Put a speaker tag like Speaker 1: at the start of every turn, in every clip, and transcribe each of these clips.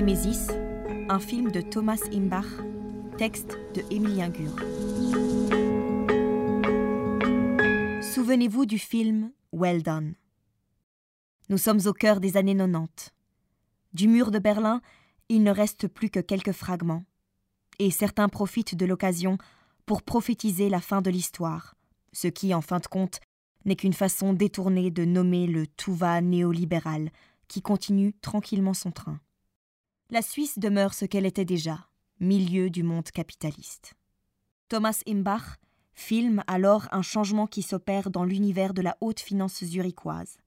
Speaker 1: Némésis, un film de Thomas Imbach, texte de Émilien Gur. Souvenez-vous du film Well Done. Nous sommes au cœur des années 90. Du mur de Berlin, il ne reste plus que quelques fragments. Et certains profitent de l'occasion pour prophétiser la fin de l'histoire, ce qui, en fin de compte, n'est qu'une façon détournée de nommer le tout va néolibéral qui continue tranquillement son train. La Suisse demeure ce qu'elle était déjà, milieu du monde capitaliste. Thomas Imbach filme alors un changement qui s'opère dans l'univers de la haute finance zurichoise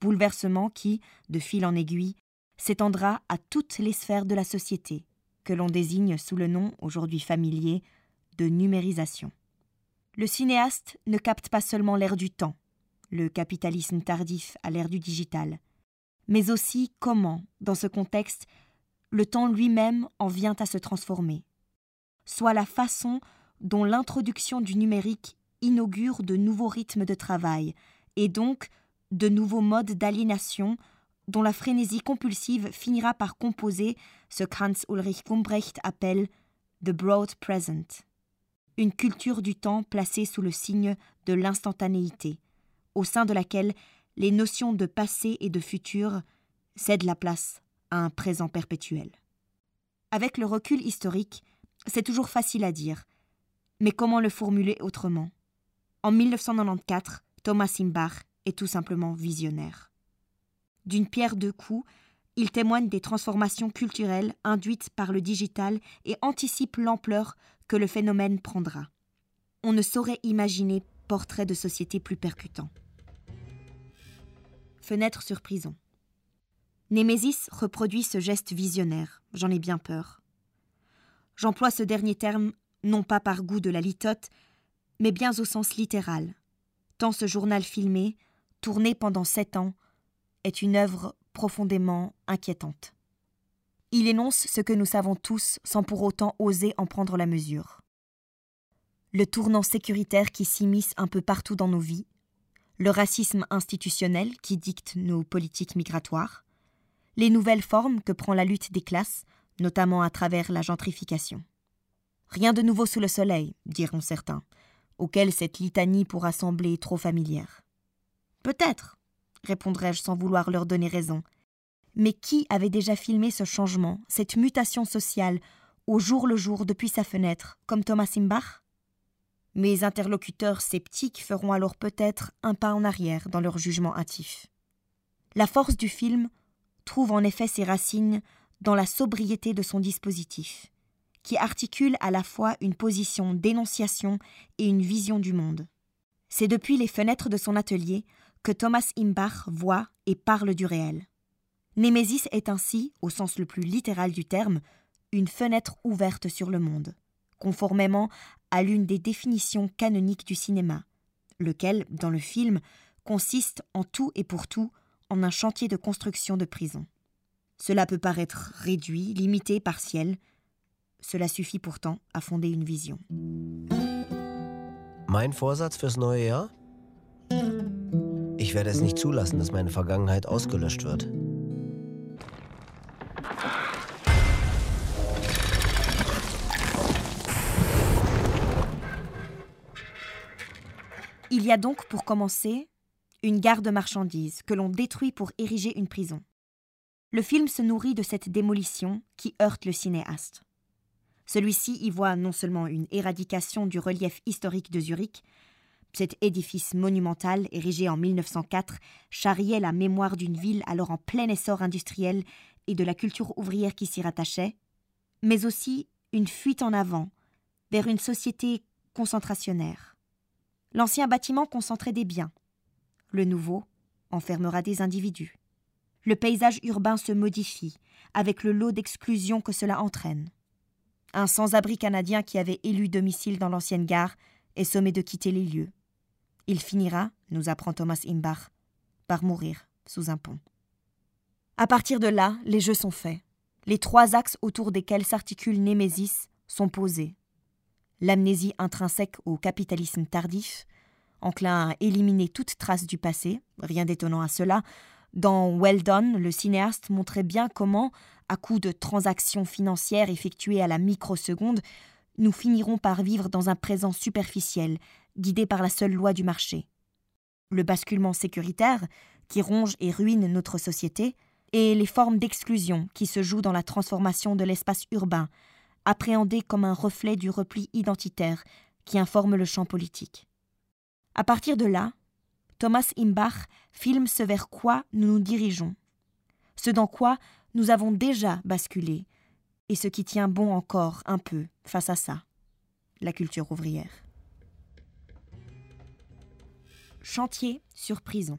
Speaker 1: bouleversement qui, de fil en aiguille, s'étendra à toutes les sphères de la société, que l'on désigne sous le nom aujourd'hui familier de numérisation. Le cinéaste ne capte pas seulement l'ère du temps, le capitalisme tardif à l'ère du digital, mais aussi comment, dans ce contexte, le temps lui-même en vient à se transformer, soit la façon dont l'introduction du numérique inaugure de nouveaux rythmes de travail, et donc de nouveaux modes d'aliénation dont la frénésie compulsive finira par composer ce qu'Hans Ulrich Gumbrecht appelle The Broad Present, une culture du temps placée sous le signe de l'instantanéité, au sein de laquelle les notions de passé et de futur cèdent la place un présent perpétuel. Avec le recul historique, c'est toujours facile à dire, mais comment le formuler autrement? En 1994, Thomas Imbach est tout simplement visionnaire. D'une pierre deux coups, il témoigne des transformations culturelles induites par le digital et anticipe l'ampleur que le phénomène prendra. On ne saurait imaginer portrait de société plus percutant. Fenêtre sur prison. Némésis reproduit ce geste visionnaire, j'en ai bien peur. J'emploie ce dernier terme non pas par goût de la litote, mais bien au sens littéral, tant ce journal filmé, tourné pendant sept ans, est une œuvre profondément inquiétante. Il énonce ce que nous savons tous sans pour autant oser en prendre la mesure. Le tournant sécuritaire qui s'immisce un peu partout dans nos vies, le racisme institutionnel qui dicte nos politiques migratoires, les nouvelles formes que prend la lutte des classes, notamment à travers la gentrification. Rien de nouveau sous le soleil, diront certains, auxquels cette litanie pourra sembler trop familière. Peut-être, répondrai-je sans vouloir leur donner raison. Mais qui avait déjà filmé ce changement, cette mutation sociale, au jour le jour depuis sa fenêtre, comme Thomas Imbach Mes interlocuteurs sceptiques feront alors peut-être un pas en arrière dans leur jugement hâtif. La force du film trouve en effet ses racines dans la sobriété de son dispositif, qui articule à la fois une position d'énonciation et une vision du monde. C'est depuis les fenêtres de son atelier que Thomas Imbach voit et parle du réel. Némésis est ainsi, au sens le plus littéral du terme, une fenêtre ouverte sur le monde, conformément à l'une des définitions canoniques du cinéma, lequel, dans le film, consiste en tout et pour tout en un chantier de construction de prison. Cela peut paraître réduit, limité, partiel. Cela suffit pourtant à fonder une vision.
Speaker 2: Mein Vorsatz fürs neue Jahr? Ich werde es nicht zulassen, dass meine Vergangenheit ausgelöscht wird.
Speaker 1: Il y a donc, pour commencer, une gare de marchandises que l'on détruit pour ériger une prison. Le film se nourrit de cette démolition qui heurte le cinéaste. Celui-ci y voit non seulement une éradication du relief historique de Zurich, cet édifice monumental, érigé en 1904, charriait la mémoire d'une ville alors en plein essor industriel et de la culture ouvrière qui s'y rattachait, mais aussi une fuite en avant vers une société concentrationnaire. L'ancien bâtiment concentrait des biens. Le nouveau enfermera des individus. Le paysage urbain se modifie, avec le lot d'exclusion que cela entraîne. Un sans-abri canadien qui avait élu domicile dans l'ancienne gare est sommé de quitter les lieux. Il finira, nous apprend Thomas Imbach, par mourir sous un pont. À partir de là, les jeux sont faits. Les trois axes autour desquels s'articule Némésis sont posés. L'amnésie intrinsèque au capitalisme tardif, enclin à éliminer toute trace du passé, rien d'étonnant à cela. Dans Well Done, le cinéaste montrait bien comment, à coup de transactions financières effectuées à la microseconde, nous finirons par vivre dans un présent superficiel, guidé par la seule loi du marché. Le basculement sécuritaire, qui ronge et ruine notre société, et les formes d'exclusion qui se jouent dans la transformation de l'espace urbain, appréhendé comme un reflet du repli identitaire qui informe le champ politique. À partir de là, Thomas Imbach filme ce vers quoi nous nous dirigeons, ce dans quoi nous avons déjà basculé, et ce qui tient bon encore un peu face à ça, la culture ouvrière. Chantier sur prison.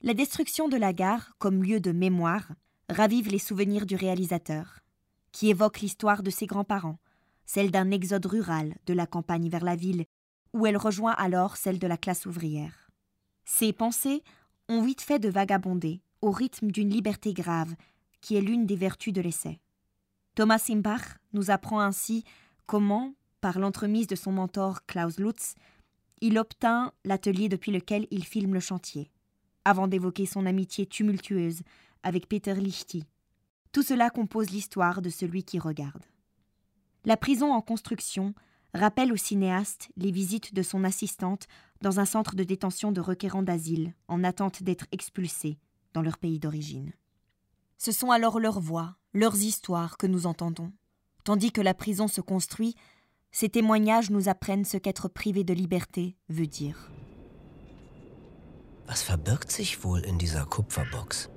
Speaker 1: La destruction de la gare comme lieu de mémoire ravive les souvenirs du réalisateur, qui évoque l'histoire de ses grands-parents, celle d'un exode rural de la campagne vers la ville, où elle rejoint alors celle de la classe ouvrière. Ses pensées ont vite fait de vagabonder, au rythme d'une liberté grave, qui est l'une des vertus de l'essai. Thomas Simbach nous apprend ainsi comment, par l'entremise de son mentor Klaus Lutz, il obtint l'atelier depuis lequel il filme le chantier, avant d'évoquer son amitié tumultueuse avec Peter Lichty. Tout cela compose l'histoire de celui qui regarde. La prison en construction rappelle au cinéaste les visites de son assistante dans un centre de détention de requérants d'asile en attente d'être expulsés dans leur pays d'origine. Ce sont alors leurs voix, leurs histoires que nous entendons. Tandis que la prison se construit, ces témoignages nous apprennent ce qu'être privé de liberté veut dire.
Speaker 2: Was verbirgt sich wohl in dieser Kupferbox?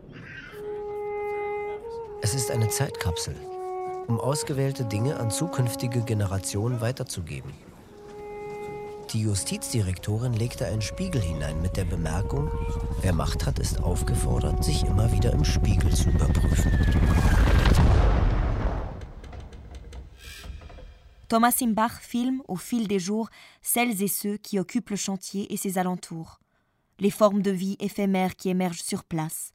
Speaker 2: Es ist eine Zeitkapsel, um ausgewählte Dinge an zukünftige Generationen weiterzugeben. Die Justizdirektorin legte einen Spiegel hinein mit der Bemerkung, wer Macht hat, ist aufgefordert, sich immer wieder im Spiegel zu überprüfen.
Speaker 1: Thomas Simbach filme au fil des jours celles et ceux qui occupent le chantier et ses alentours, les formes de vie éphémères qui émergent sur place,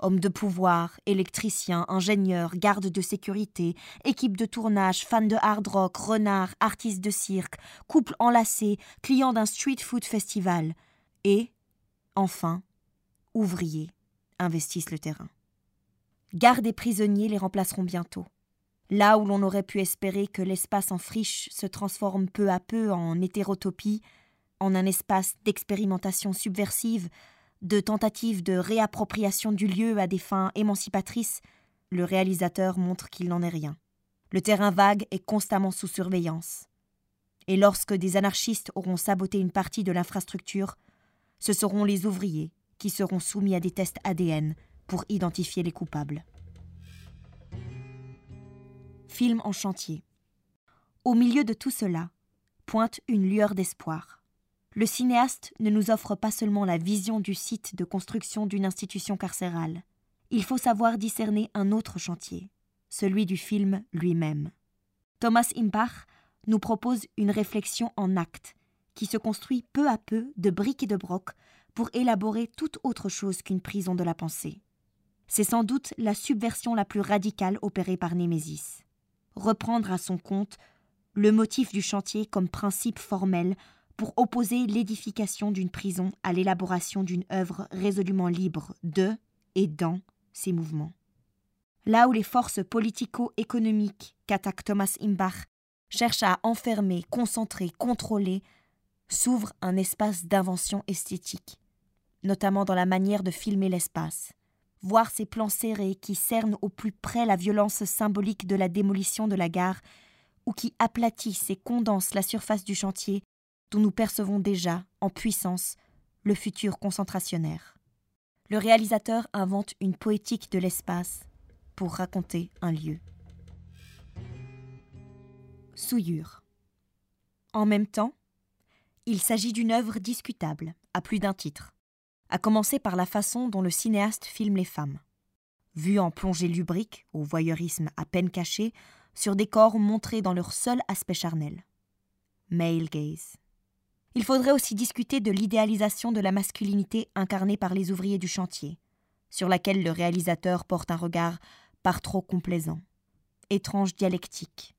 Speaker 1: Hommes de pouvoir, électriciens, ingénieurs, gardes de sécurité, équipe de tournage, fans de hard rock, renards, artistes de cirque, couples enlacés, clients d'un street food festival. Et, enfin, ouvriers investissent le terrain. Gardes et prisonniers les remplaceront bientôt. Là où l'on aurait pu espérer que l'espace en friche se transforme peu à peu en hétérotopie, en un espace d'expérimentation subversive, de tentatives de réappropriation du lieu à des fins émancipatrices, le réalisateur montre qu'il n'en est rien. Le terrain vague est constamment sous surveillance. Et lorsque des anarchistes auront saboté une partie de l'infrastructure, ce seront les ouvriers qui seront soumis à des tests ADN pour identifier les coupables. Film en chantier. Au milieu de tout cela, pointe une lueur d'espoir le cinéaste ne nous offre pas seulement la vision du site de construction d'une institution carcérale. Il faut savoir discerner un autre chantier, celui du film lui-même. Thomas Imbach nous propose une réflexion en acte, qui se construit peu à peu de briques et de brocs pour élaborer toute autre chose qu'une prison de la pensée. C'est sans doute la subversion la plus radicale opérée par Némésis. Reprendre à son compte le motif du chantier comme principe formel pour opposer l'édification d'une prison à l'élaboration d'une œuvre résolument libre de et dans ses mouvements. Là où les forces politico-économiques qu'attaque Thomas Imbach cherchent à enfermer, concentrer, contrôler, s'ouvre un espace d'invention esthétique, notamment dans la manière de filmer l'espace. Voir ces plans serrés qui cernent au plus près la violence symbolique de la démolition de la gare ou qui aplatissent et condensent la surface du chantier dont nous percevons déjà, en puissance, le futur concentrationnaire. Le réalisateur invente une poétique de l'espace pour raconter un lieu. Souillure. En même temps, il s'agit d'une œuvre discutable, à plus d'un titre, à commencer par la façon dont le cinéaste filme les femmes. Vues en plongée lubrique, au voyeurisme à peine caché, sur des corps montrés dans leur seul aspect charnel. Male gaze. Il faudrait aussi discuter de l'idéalisation de la masculinité incarnée par les ouvriers du chantier, sur laquelle le réalisateur porte un regard par trop complaisant. Étrange dialectique.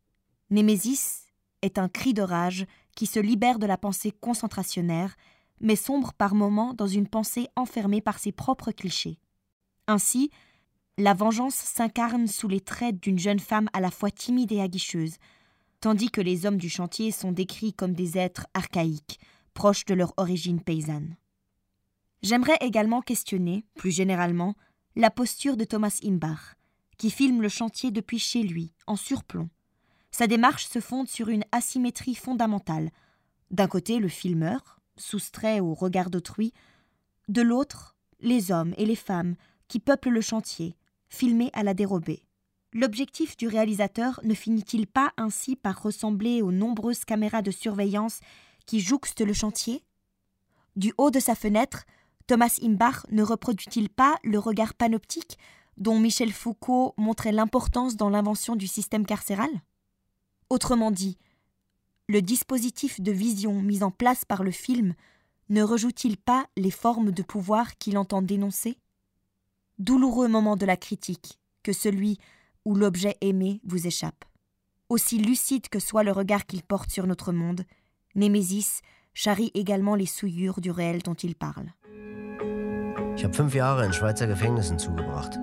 Speaker 1: Némésis est un cri de rage qui se libère de la pensée concentrationnaire, mais sombre par moments dans une pensée enfermée par ses propres clichés. Ainsi, la vengeance s'incarne sous les traits d'une jeune femme à la fois timide et aguicheuse, tandis que les hommes du chantier sont décrits comme des êtres archaïques, proches de leur origine paysanne. J'aimerais également questionner, plus généralement, la posture de Thomas Imbach, qui filme le chantier depuis chez lui, en surplomb. Sa démarche se fonde sur une asymétrie fondamentale. D'un côté, le filmeur, soustrait au regard d'autrui, de l'autre, les hommes et les femmes qui peuplent le chantier, filmés à la dérobée. L'objectif du réalisateur ne finit-il pas ainsi par ressembler aux nombreuses caméras de surveillance qui jouxtent le chantier? Du haut de sa fenêtre, Thomas Imbach ne reproduit-il pas le regard panoptique dont Michel Foucault montrait l'importance dans l'invention du système carcéral? Autrement dit, le dispositif de vision mis en place par le film ne rejoue-t-il pas les formes de pouvoir qu'il entend dénoncer? Douloureux moment de la critique que celui où l'objet aimé vous échappe. Aussi lucide que soit le regard qu'il porte sur notre monde, Némésis charrie également les souillures du réel dont il parle.
Speaker 2: Ich habe fünf Jahre in Schweizer Gefängnissen zugebracht.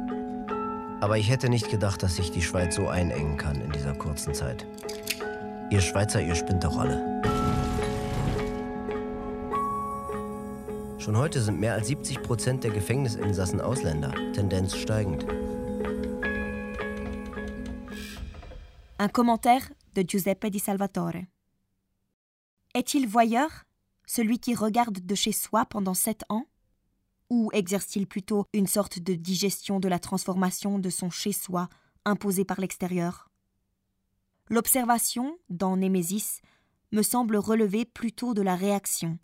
Speaker 2: Aber ich hätte nicht gedacht, dass sich die Schweiz so einengen kann in dieser kurzen Zeit. Ihr Schweizer, ihr spinnt doch alle. Schon heute sind mehr als 70 Prozent der Gefängnisinsassen Ausländer, Tendenz steigend.
Speaker 1: Un commentaire de Giuseppe di Salvatore. Est-il voyeur, celui qui regarde de chez soi pendant sept ans? Ou exerce-t-il plutôt une sorte de digestion de la transformation de son chez-soi imposé par l'extérieur? L'observation, dans Némésis, me semble relever plutôt de la réaction,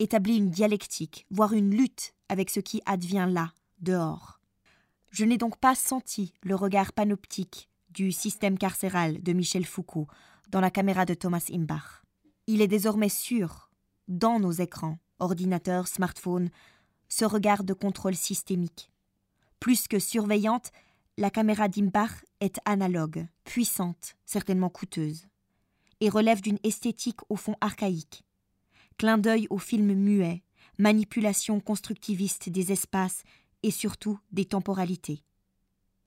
Speaker 1: établit une dialectique, voire une lutte avec ce qui advient là, dehors. Je n'ai donc pas senti le regard panoptique du système carcéral de Michel Foucault dans la caméra de Thomas Imbach. Il est désormais sûr, dans nos écrans, ordinateurs, smartphones, ce regard de contrôle systémique. Plus que surveillante, la caméra d'Imbach est analogue, puissante, certainement coûteuse, et relève d'une esthétique au fond archaïque. Clin d'œil au film muet, manipulation constructiviste des espaces et surtout des temporalités.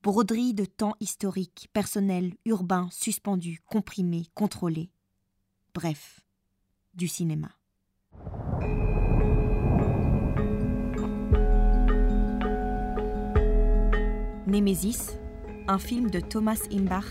Speaker 1: Broderie de temps historiques, personnels, urbains, suspendus, comprimés, contrôlés. Bref, du cinéma. Némésis, un film de Thomas Imbach